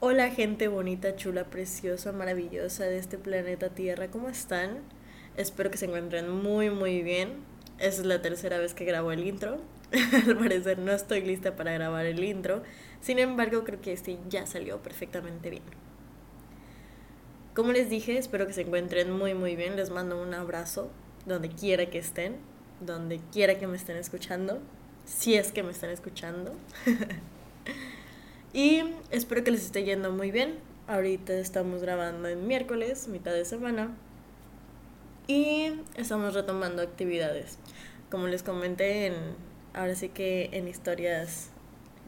Hola gente bonita, chula, preciosa, maravillosa de este planeta Tierra, ¿cómo están? Espero que se encuentren muy muy bien. Es la tercera vez que grabo el intro. Al parecer no estoy lista para grabar el intro. Sin embargo, creo que este ya salió perfectamente bien. Como les dije, espero que se encuentren muy muy bien. Les mando un abrazo donde quiera que estén, donde quiera que me estén escuchando, si es que me están escuchando. Y espero que les esté yendo muy bien. Ahorita estamos grabando en miércoles, mitad de semana. Y estamos retomando actividades. Como les comenté en ahora sí que en historias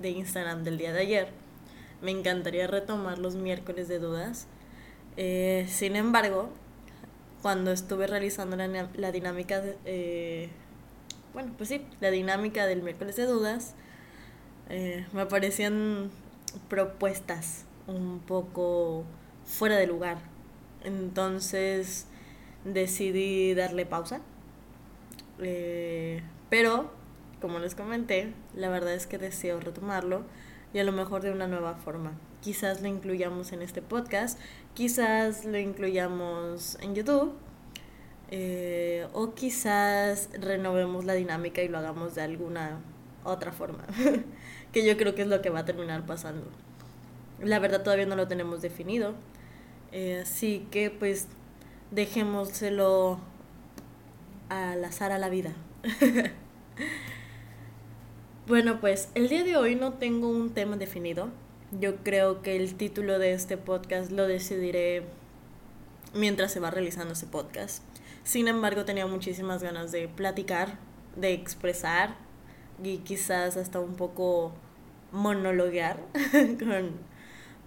de Instagram del día de ayer, me encantaría retomar los miércoles de dudas. Eh, sin embargo, cuando estuve realizando la, la dinámica, de, eh, bueno, pues sí, la dinámica del miércoles de dudas, eh, me aparecían propuestas un poco fuera de lugar. Entonces decidí darle pausa. Eh, pero, como les comenté, la verdad es que deseo retomarlo y a lo mejor de una nueva forma. Quizás lo incluyamos en este podcast, quizás lo incluyamos en YouTube. Eh, o quizás renovemos la dinámica y lo hagamos de alguna otra forma. que yo creo que es lo que va a terminar pasando. La verdad todavía no lo tenemos definido. Eh, así que pues dejémoselo al azar a la vida. bueno, pues el día de hoy no tengo un tema definido. Yo creo que el título de este podcast lo decidiré mientras se va realizando ese podcast. Sin embargo, tenía muchísimas ganas de platicar, de expresar y quizás hasta un poco monologuear con,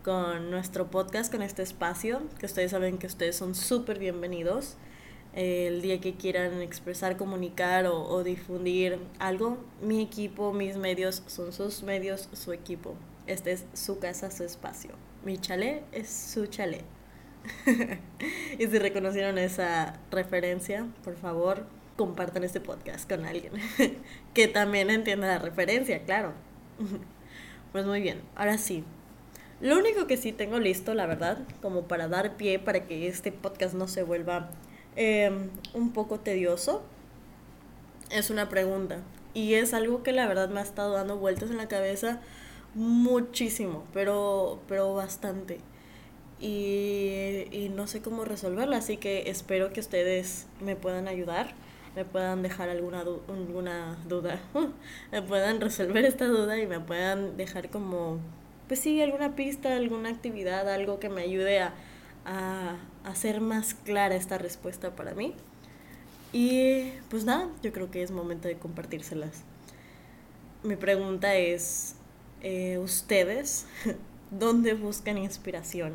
con nuestro podcast, con este espacio, que ustedes saben que ustedes son súper bienvenidos. el día que quieran expresar, comunicar o, o, difundir algo, mi equipo, mis medios son sus medios, su equipo. Este es su casa, su espacio. Mi chalet es su chalet. y si reconocieron esa referencia, por favor, compartan este podcast con alguien que también entienda la referencia, claro. Pues muy bien, ahora sí. Lo único que sí tengo listo, la verdad, como para dar pie para que este podcast no se vuelva em, un poco tedioso, es una pregunta. Y es algo que la verdad me ha estado dando vueltas en la cabeza muchísimo, pero, pero bastante. Y, y no sé cómo resolverla, así que espero que ustedes me puedan ayudar me puedan dejar alguna, duda, me puedan resolver esta duda y me puedan dejar como, pues sí, alguna pista, alguna actividad, algo que me ayude a, a hacer más clara esta respuesta para mí. Y pues nada, yo creo que es momento de compartírselas. Mi pregunta es, eh, ¿ustedes dónde buscan inspiración?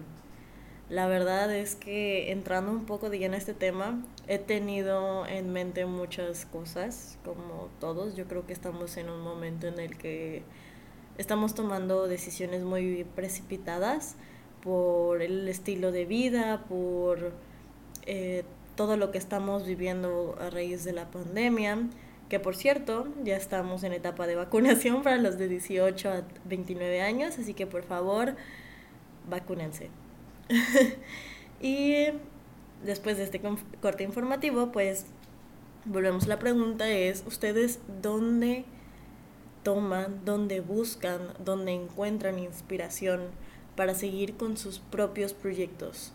La verdad es que entrando un poco de lleno a este tema, he tenido en mente muchas cosas, como todos. Yo creo que estamos en un momento en el que estamos tomando decisiones muy precipitadas por el estilo de vida, por eh, todo lo que estamos viviendo a raíz de la pandemia, que por cierto ya estamos en etapa de vacunación para los de 18 a 29 años, así que por favor, vacúnense. y después de este corte informativo, pues volvemos a la pregunta es, ¿ustedes dónde toman, dónde buscan, dónde encuentran inspiración para seguir con sus propios proyectos?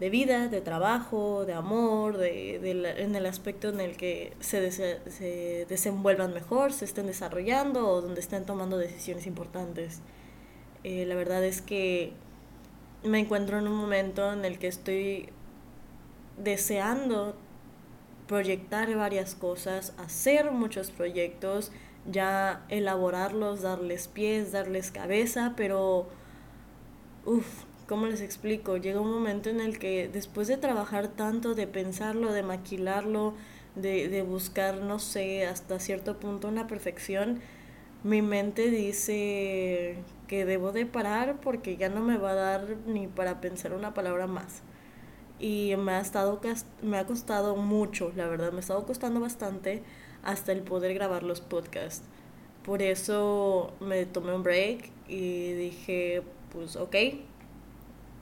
de vida, de trabajo, de amor, de, en el aspecto en el que se, se desenvuelvan mejor, se estén desarrollando o donde estén tomando decisiones importantes. Eh, la verdad es que me encuentro en un momento en el que estoy deseando proyectar varias cosas, hacer muchos proyectos, ya elaborarlos, darles pies, darles cabeza, pero, uff, ¿cómo les explico? Llega un momento en el que después de trabajar tanto, de pensarlo, de maquilarlo, de, de buscar, no sé, hasta cierto punto una perfección, mi mente dice que debo de parar porque ya no me va a dar ni para pensar una palabra más. Y me ha, estado, me ha costado mucho, la verdad, me ha estado costando bastante hasta el poder grabar los podcasts. Por eso me tomé un break y dije, pues ok,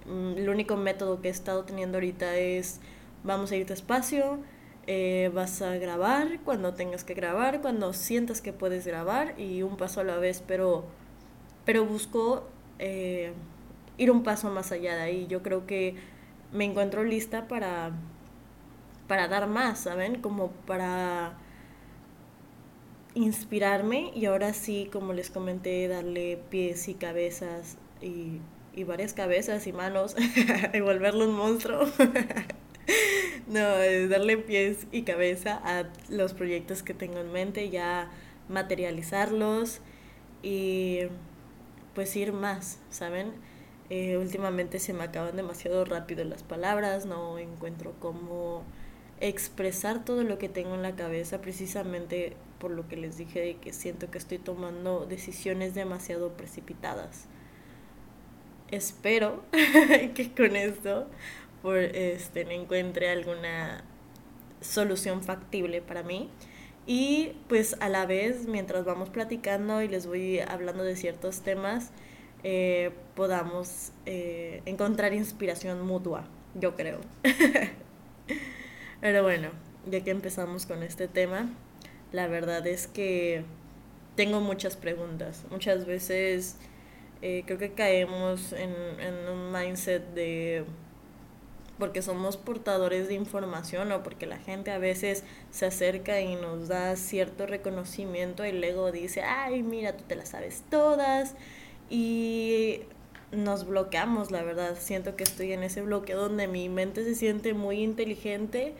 mm, el único método que he estado teniendo ahorita es vamos a ir despacio, eh, vas a grabar cuando tengas que grabar, cuando sientas que puedes grabar y un paso a la vez, pero, pero busco eh, ir un paso más allá de ahí. Yo creo que me encuentro lista para, para dar más, ¿saben? Como para inspirarme y ahora sí, como les comenté, darle pies y cabezas y, y varias cabezas y manos y volverlo un monstruo. no, es darle pies y cabeza a los proyectos que tengo en mente, ya materializarlos y pues ir más, ¿saben? Eh, últimamente se me acaban demasiado rápido las palabras, no encuentro cómo expresar todo lo que tengo en la cabeza precisamente por lo que les dije de que siento que estoy tomando decisiones demasiado precipitadas. Espero que con esto por, este, encuentre alguna solución factible para mí. Y pues a la vez, mientras vamos platicando y les voy hablando de ciertos temas, eh, podamos eh, encontrar inspiración mutua, yo creo. Pero bueno, ya que empezamos con este tema, la verdad es que tengo muchas preguntas. Muchas veces eh, creo que caemos en, en un mindset de porque somos portadores de información o porque la gente a veces se acerca y nos da cierto reconocimiento y luego dice, ay, mira, tú te las sabes todas y nos bloqueamos, la verdad. Siento que estoy en ese bloqueo donde mi mente se siente muy inteligente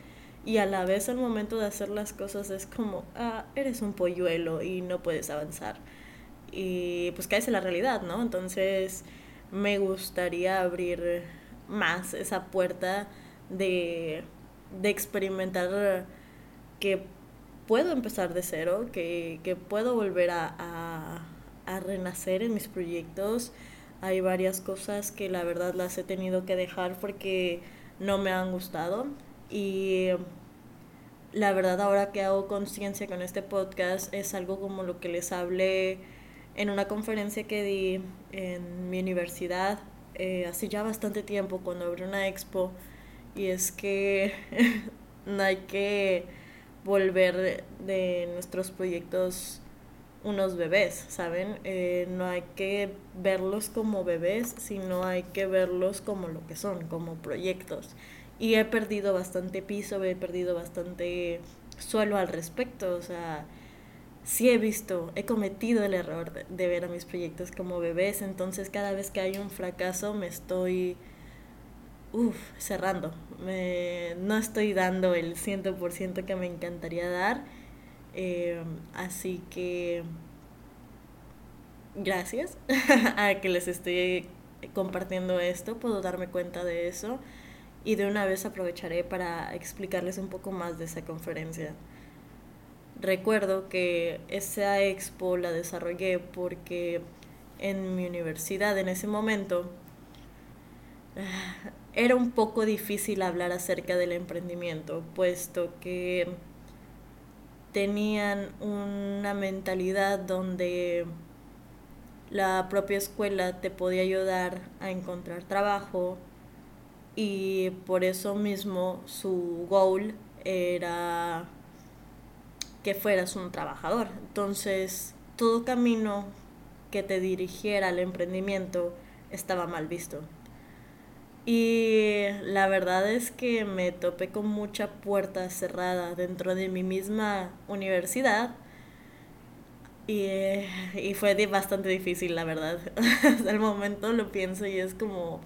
y a la vez al momento de hacer las cosas es como, ah, eres un polluelo y no puedes avanzar. Y pues caes en la realidad, ¿no? Entonces me gustaría abrir más esa puerta de, de experimentar que puedo empezar de cero, que, que puedo volver a, a, a, renacer en mis proyectos. Hay varias cosas que la verdad las he tenido que dejar porque no me han gustado. Y la verdad ahora que hago conciencia con este podcast es algo como lo que les hablé en una conferencia que di en mi universidad eh, hace ya bastante tiempo cuando abrí una expo y es que no hay que volver de nuestros proyectos unos bebés, ¿saben? Eh, no hay que verlos como bebés, sino hay que verlos como lo que son, como proyectos. Y he perdido bastante piso, he perdido bastante suelo al respecto, o sea, sí he visto, he cometido el error de, ver a mis proyectos como bebés, entonces cada vez que hay un fracaso me estoy uf, cerrando, me, no estoy dando el 100% que me encantaría dar, eh, así que gracias a que les estoy compartiendo esto, puedo darme cuenta de eso y de una vez aprovecharé para explicarles un poco más de esa conferencia. Recuerdo que esa expo la desarrollé porque en mi universidad en ese momento era un poco difícil hablar acerca del emprendimiento, puesto que tenían una mentalidad donde la propia escuela te podía ayudar a encontrar trabajo y por eso mismo su goal era que fueras un trabajador. Entonces, todo camino que te dirigiera al emprendimiento estaba mal visto. Y la verdad es que me topé con mucha puerta cerrada dentro de mi misma universidad. Y, y fue bastante difícil, la verdad. Hasta el momento lo pienso y es como,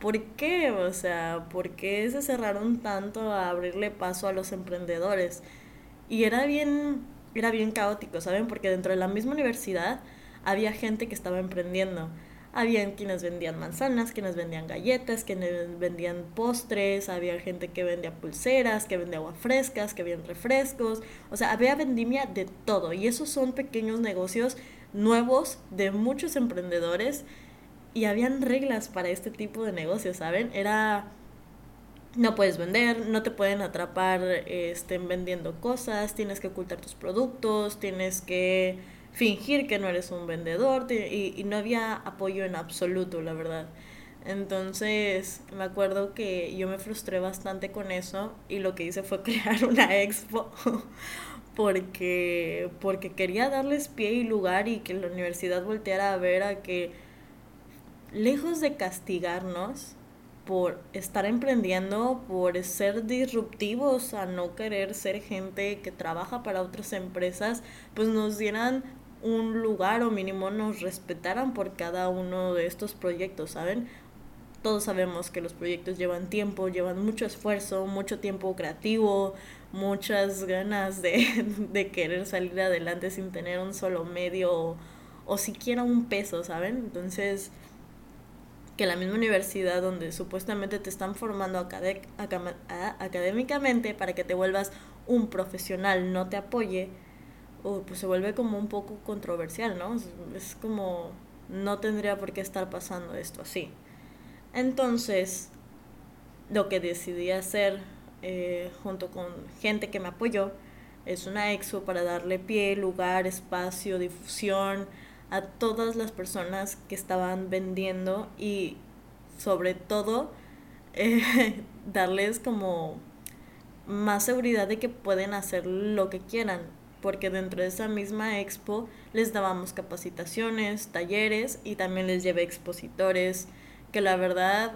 ¿por qué? O sea, ¿por qué se cerraron tanto a abrirle paso a los emprendedores? Y era bien, era bien caótico, ¿saben? Porque dentro de la misma universidad había gente que estaba emprendiendo. Habían quienes vendían manzanas, quienes vendían galletas, quienes vendían postres, había gente que vendía pulseras, que vendía agua frescas, que vendían refrescos. O sea, había vendimia de todo. Y esos son pequeños negocios nuevos de muchos emprendedores. Y habían reglas para este tipo de negocios, ¿saben? Era no puedes vender, no te pueden atrapar estén vendiendo cosas, tienes que ocultar tus productos, tienes que fingir que no eres un vendedor y, y no había apoyo en absoluto, la verdad. Entonces me acuerdo que yo me frustré bastante con eso y lo que hice fue crear una expo porque, porque quería darles pie y lugar y que la universidad volteara a ver a que lejos de castigarnos por estar emprendiendo, por ser disruptivos, a no querer ser gente que trabaja para otras empresas, pues nos dieran un lugar o mínimo nos respetaran por cada uno de estos proyectos, ¿saben? Todos sabemos que los proyectos llevan tiempo, llevan mucho esfuerzo, mucho tiempo creativo, muchas ganas de, de querer salir adelante sin tener un solo medio o, o siquiera un peso, ¿saben? Entonces, que la misma universidad donde supuestamente te están formando académicamente para que te vuelvas un profesional no te apoye, pues se vuelve como un poco controversial, ¿no? Es, como, no tendría por qué estar pasando esto así. Entonces, lo que decidí hacer eh, junto con gente que me apoyó es una expo para darle pie, lugar, espacio, difusión, a todas las personas que estaban vendiendo y sobre todo eh, darles como más seguridad de que pueden hacer lo que quieran porque dentro de esa misma expo les dábamos capacitaciones, talleres y también les llevé expositores que la verdad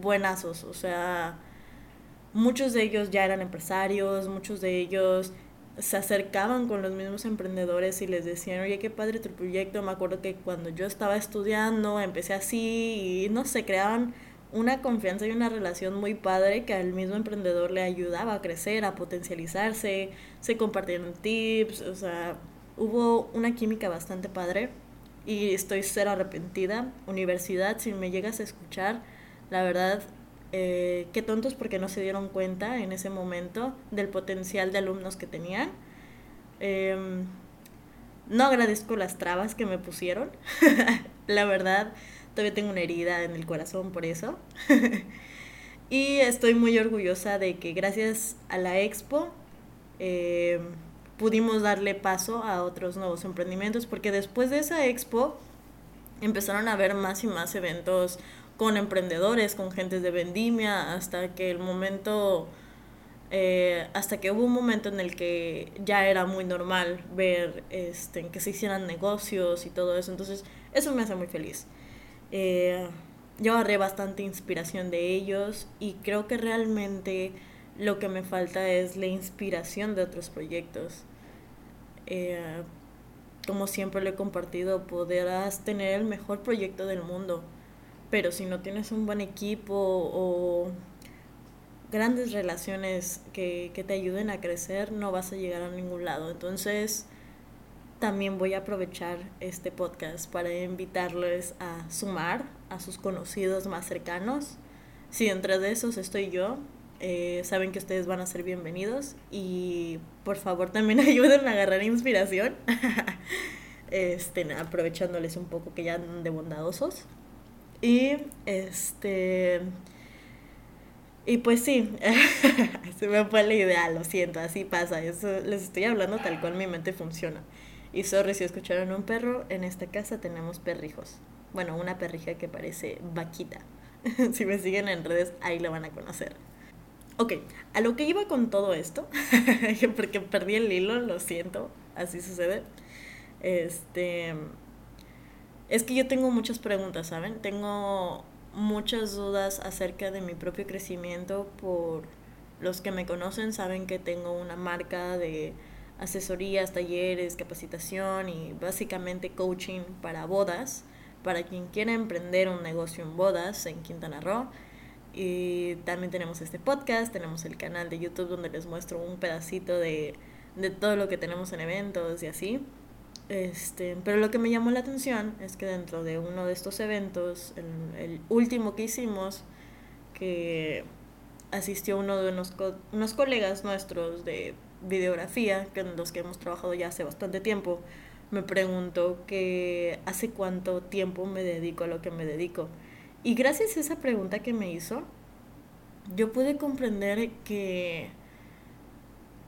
buenazos, o sea, muchos de ellos ya eran empresarios, muchos de ellos se acercaban con los mismos emprendedores y les decían, oye, qué padre tu proyecto. Me acuerdo que cuando yo estaba estudiando, empecé así y no sé, creaban una confianza y una relación muy padre que al mismo emprendedor le ayudaba a crecer, a potencializarse, se compartieron tips, o sea, hubo una química bastante padre y estoy cero arrepentida. Universidad, si me llegas a escuchar, la verdad eh, qué tontos porque no se dieron cuenta en ese momento del potencial de alumnos que tenían. Em, no agradezco las trabas que me pusieron. La verdad, todavía tengo una herida en el corazón por eso. y estoy muy orgullosa de que gracias a la expo em, pudimos darle paso a otros nuevos emprendimientos porque después de esa expo empezaron a haber más y más eventos con emprendedores, con gentes de vendimia, hasta que el momento, eh, hasta que hubo un momento en el que ya era muy normal ver este, que se hicieran negocios y todo eso, entonces eso me hace muy feliz. Eh, yo agarré bastante inspiración de ellos y creo que realmente lo que me falta es la inspiración de otros proyectos. Eh, como siempre lo he compartido, podrás tener el mejor proyecto del mundo pero si no tienes un buen equipo o grandes relaciones que, te ayuden a crecer, no vas a llegar a ningún lado. Entonces, también voy a aprovechar este podcast para invitarles a sumar a sus conocidos más cercanos. Si entre de esos estoy yo, eh, saben que ustedes van a ser bienvenidos y por favor también ayuden a agarrar inspiración, este, aprovechándoles un poco que ya andan de bondadosos. Y este. Y pues sí, se me fue la idea, lo siento, así pasa. Eso les estoy hablando tal cual mi mente funciona. Y sorry si escucharon un perro, en esta casa tenemos perrijos. Bueno, una perrija que parece vaquita. si me siguen en redes, ahí lo van a conocer. Ok, a lo que iba con todo esto, porque perdí el hilo, lo siento, así sucede. Este es que yo tengo muchas preguntas, ¿saben? Tengo muchas dudas acerca de mi propio crecimiento por los que me conocen saben que tengo una marca de asesorías, talleres, capacitación y básicamente coaching para bodas, para quien quiera emprender un negocio en bodas en Quintana Roo. Y también tenemos este podcast, tenemos el canal de YouTube donde les muestro un pedacito de, de todo lo que tenemos en eventos y así. Este, pero lo que me llamó la atención es que dentro de uno de estos eventos, el, último que hicimos, que asistió uno de unos, unos colegas nuestros de videografía, que los que hemos trabajado ya hace bastante tiempo, me preguntó que hace cuánto tiempo me dedico a lo que me dedico. Y gracias a esa pregunta que me hizo, yo pude comprender que,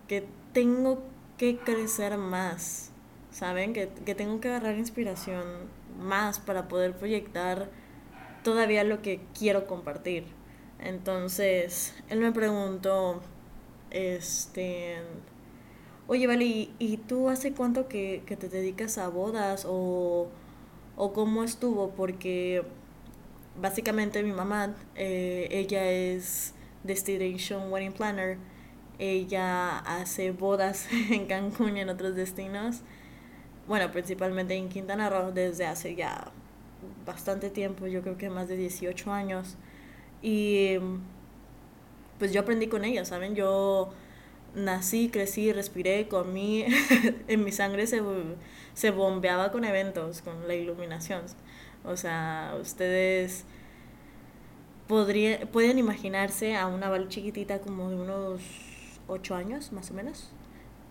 que tengo que crecer más ¿saben? Que, que tengo que agarrar inspiración más para poder proyectar todavía lo que quiero compartir. Entonces, él me preguntó, este, oye, vale, ¿y, tú hace cuánto que, te dedicas a bodas o, o cómo estuvo? Porque básicamente mi mamá, eh, ella es Destination Wedding Planner, ella hace bodas en Cancún y en otros destinos, bueno, principalmente en Quintana Roo desde hace ya bastante tiempo, yo creo que más de 18 años. Y pues yo aprendí con ella, ¿saben? Yo nací, crecí, respiré, comí, en mi sangre se, se bombeaba con eventos, con la iluminación. O sea, ustedes pueden imaginarse a una Val chiquitita como de unos 8 años, más o menos,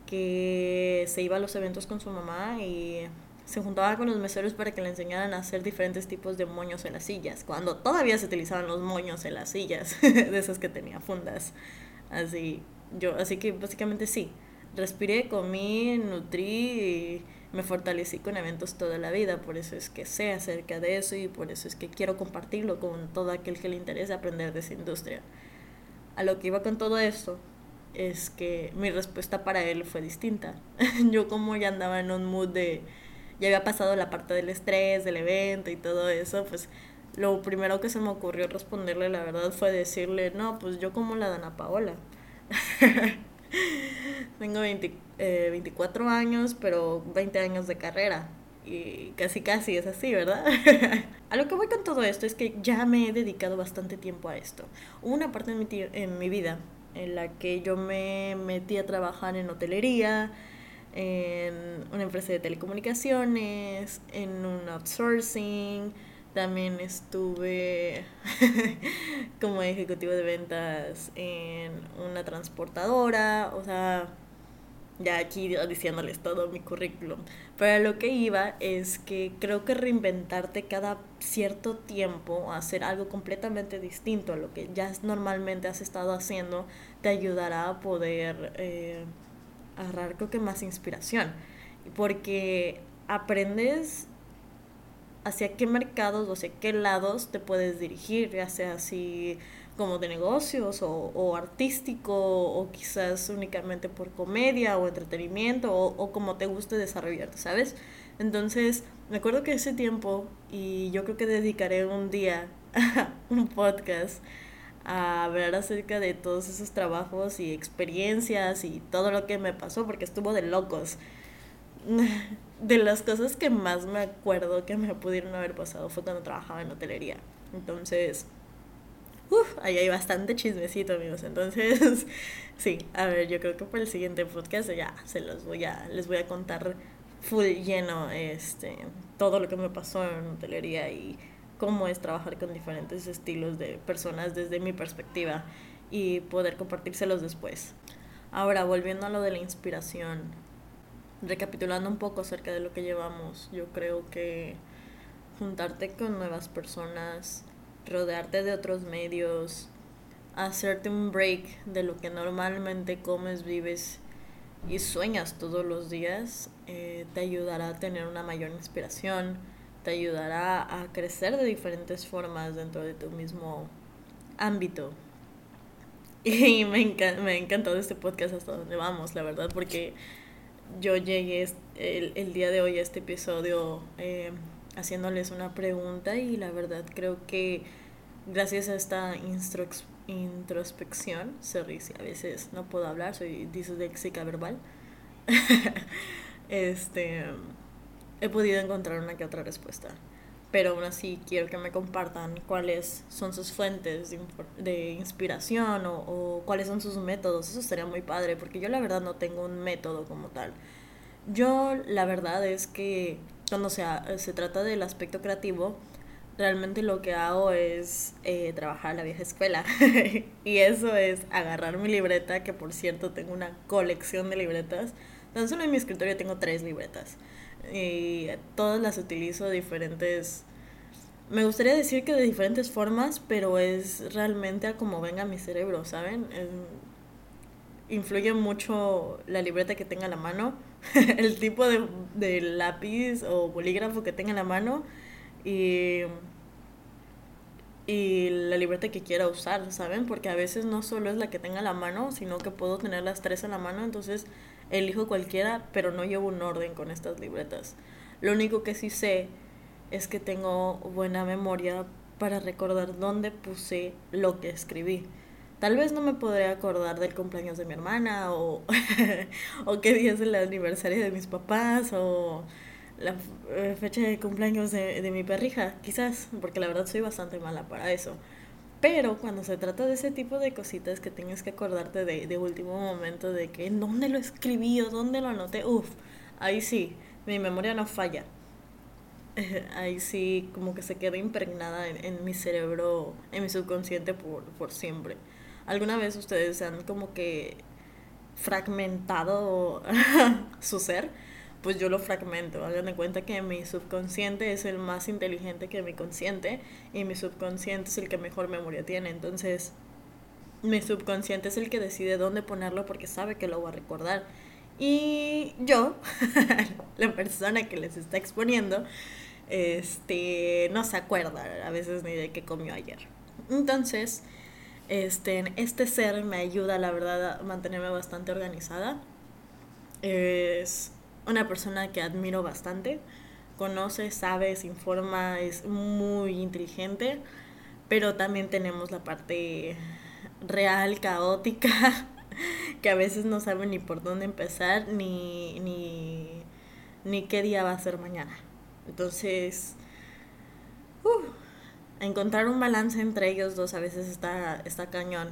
que se iba a los eventos con su mamá y se juntaba con los meseros para que le enseñaran a hacer diferentes tipos de moños en las sillas, cuando todavía se utilizaban los moños en las sillas, de esas que tenía fundas. Así, yo, así que básicamente sí, respiré, comí, nutrí y me fortalecí con eventos toda la vida, por eso es que sé acerca de eso y por eso es que quiero compartirlo con todo aquel que le interese aprender de esa industria. A lo que iba con todo esto es que mi respuesta para él fue distinta. yo como ya andaba en un mood de ya había pasado la parte del estrés, del evento y todo eso, pues lo primero que se me ocurrió responderle, la verdad, fue decirle, no, pues yo como la Dana Paola. Tengo 24 eh, años, pero 20 años de carrera. Y casi casi es así, ¿verdad? a lo que voy con todo esto es que ya me he dedicado bastante tiempo a esto. Hubo una parte en mi, en mi vida en la que yo me metí a trabajar en hotelería, en una empresa de telecomunicaciones, en un outsourcing, también estuve como ejecutivo de ventas en una transportadora, o sea, ya aquí diciéndoles todo mi currículum. Pero lo que iba es que creo que reinventarte cada cierto tiempo, hacer algo completamente distinto a lo que ya normalmente has estado haciendo, te ayudará a poder eh, agarrar creo que más inspiración. Porque aprendes hacia qué mercados o hacia qué lados te puedes dirigir, ya sea así como de negocios o, artístico o quizás únicamente por comedia o entretenimiento o, o como te guste desarrollarte, ¿sabes? Entonces, me acuerdo que ese tiempo, y yo creo que dedicaré un día a un podcast a hablar acerca de todos esos trabajos y experiencias y todo lo que me pasó, porque estuvo de locos. De las cosas que más me acuerdo que me pudieron haber pasado fue cuando trabajaba en hotelería. Entonces, uff, ahí hay bastante chismecito, amigos. Entonces, sí, a ver, yo creo que por el siguiente podcast ya se los voy a, les voy a contar full lleno este, todo lo que me pasó en hotelería y cómo es trabajar con diferentes estilos de personas desde mi perspectiva y poder compartírselos después. Ahora, volviendo a lo de la inspiración, recapitulando un poco acerca de lo que llevamos, yo creo que juntarte con nuevas personas, rodearte de otros medios, hacerte un break de lo que normalmente comes, vives y sueñas todos los días, eh, te ayudará a tener una mayor inspiración, te ayudará a crecer de diferentes formas dentro de tu mismo ámbito. Y me, me ha encantado este podcast hasta donde vamos, la verdad, porque yo llegué el, el día de hoy a este episodio eh, haciéndoles una pregunta y la verdad creo que gracias a esta introspección, sorry si a veces no puedo hablar, soy disléxica verbal, este he podido encontrar una que otra respuesta. Pero aún así quiero que me compartan cuáles son sus fuentes de, de inspiración o, o, cuáles son sus métodos. Eso sería muy padre porque yo la verdad no tengo un método como tal. Yo la verdad es que cuando se, se trata del aspecto creativo, realmente lo que hago es eh, trabajar a la vieja escuela. y eso es agarrar mi libreta, que por cierto tengo una colección de libretas. Tan solo en mi escritorio tengo tres libretas y todas las utilizo de diferentes me gustaría decir que de diferentes formas, pero es realmente a como venga mi cerebro, ¿saben? influye mucho la libreta que tenga a la mano, el tipo de, de lápiz o bolígrafo que tenga en la mano y y la libreta que quiera usar, ¿saben? Porque a veces no solo es la que tenga la mano, sino que puedo tener las tres en la mano, entonces elijo cualquiera, pero no llevo un orden con estas libretas. Lo único que sí sé es que tengo buena memoria para recordar dónde puse lo que escribí. Tal vez no me podré acordar del cumpleaños de mi hermana o, o qué día es el aniversario de mis papás o la eh, fecha de cumpleaños de, de mi perrija, quizás, porque la verdad soy bastante mala para eso. Pero cuando se trata de ese tipo de cositas que tienes que acordarte de, de último momento, de que dónde lo escribí o dónde lo anoté, uff, ahí sí, mi memoria no falla. ahí sí, como que se queda impregnada en, en, mi cerebro, en mi subconsciente por, por siempre. ¿Alguna vez ustedes han como que fragmentado su ser? Pues yo lo fragmento. Hagan de cuenta que mi subconsciente es el más inteligente que mi consciente y mi subconsciente es el que mejor memoria tiene. Entonces, mi subconsciente es el que decide dónde ponerlo porque sabe que lo va a recordar. Y yo, la persona que les está exponiendo, este, no se acuerda a veces ni de qué comió ayer. Entonces, este, este ser me ayuda, la verdad, a mantenerme bastante organizada. Es una persona que admiro bastante. Conoce, sabe, informa, es muy inteligente, pero también tenemos la parte real, caótica, que a veces no sabe ni por dónde empezar, ni, ni, ni qué día va a ser mañana. Entonces, uh, encontrar un balance entre ellos dos a veces está, está cañón.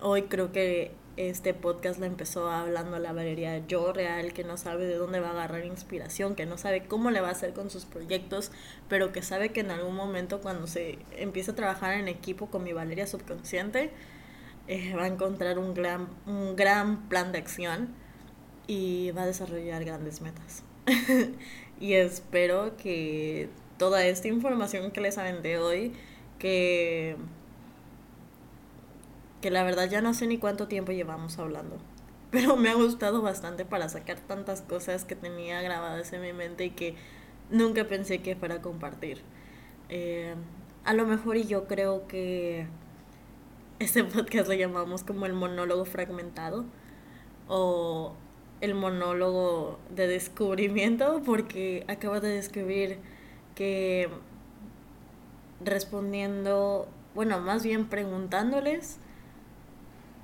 Hoy creo que este podcast le empezó hablando a la Valeria yo real, que no sabe de dónde va a agarrar inspiración, que no sabe cómo le va a hacer con sus proyectos, pero que sabe que en algún momento cuando se empiece a trabajar en equipo con mi Valeria subconsciente, eh, va a encontrar un gran, un gran plan de acción y va a desarrollar grandes metas. y espero que toda esta información que les aventé hoy, que que la verdad ya no sé ni cuánto tiempo llevamos hablando. Pero me ha gustado bastante para sacar tantas cosas que tenía grabadas en mi mente y que nunca pensé que fuera a compartir. Eh, a lo mejor y yo creo que este podcast lo llamamos como el monólogo fragmentado o el monólogo de descubrimiento porque acabo de descubrir que respondiendo, bueno, más bien preguntándoles,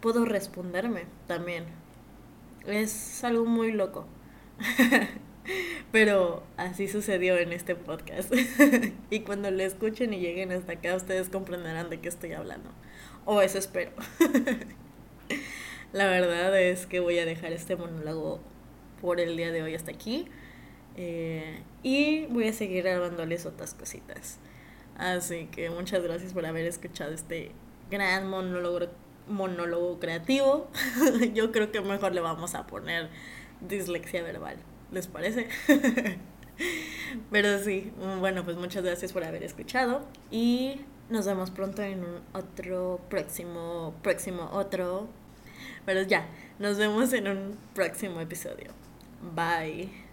puedo responderme también. Es algo muy loco. Pero así sucedió en este podcast. y cuando lo escuchen y lleguen hasta acá, ustedes comprenderán de qué estoy hablando. O eso espero. La verdad es que voy a dejar este monólogo por el día de hoy hasta aquí. Eh, y voy a seguir grabándoles otras cositas. Así que muchas gracias por haber escuchado este gran monólogo monólogo creativo, yo creo que mejor le vamos a poner dislexia verbal. ¿Les parece? Pero sí, bueno, pues muchas gracias por haber escuchado y nos vemos pronto en un otro próximo, próximo otro. Pero ya, nos vemos en un próximo episodio. Bye.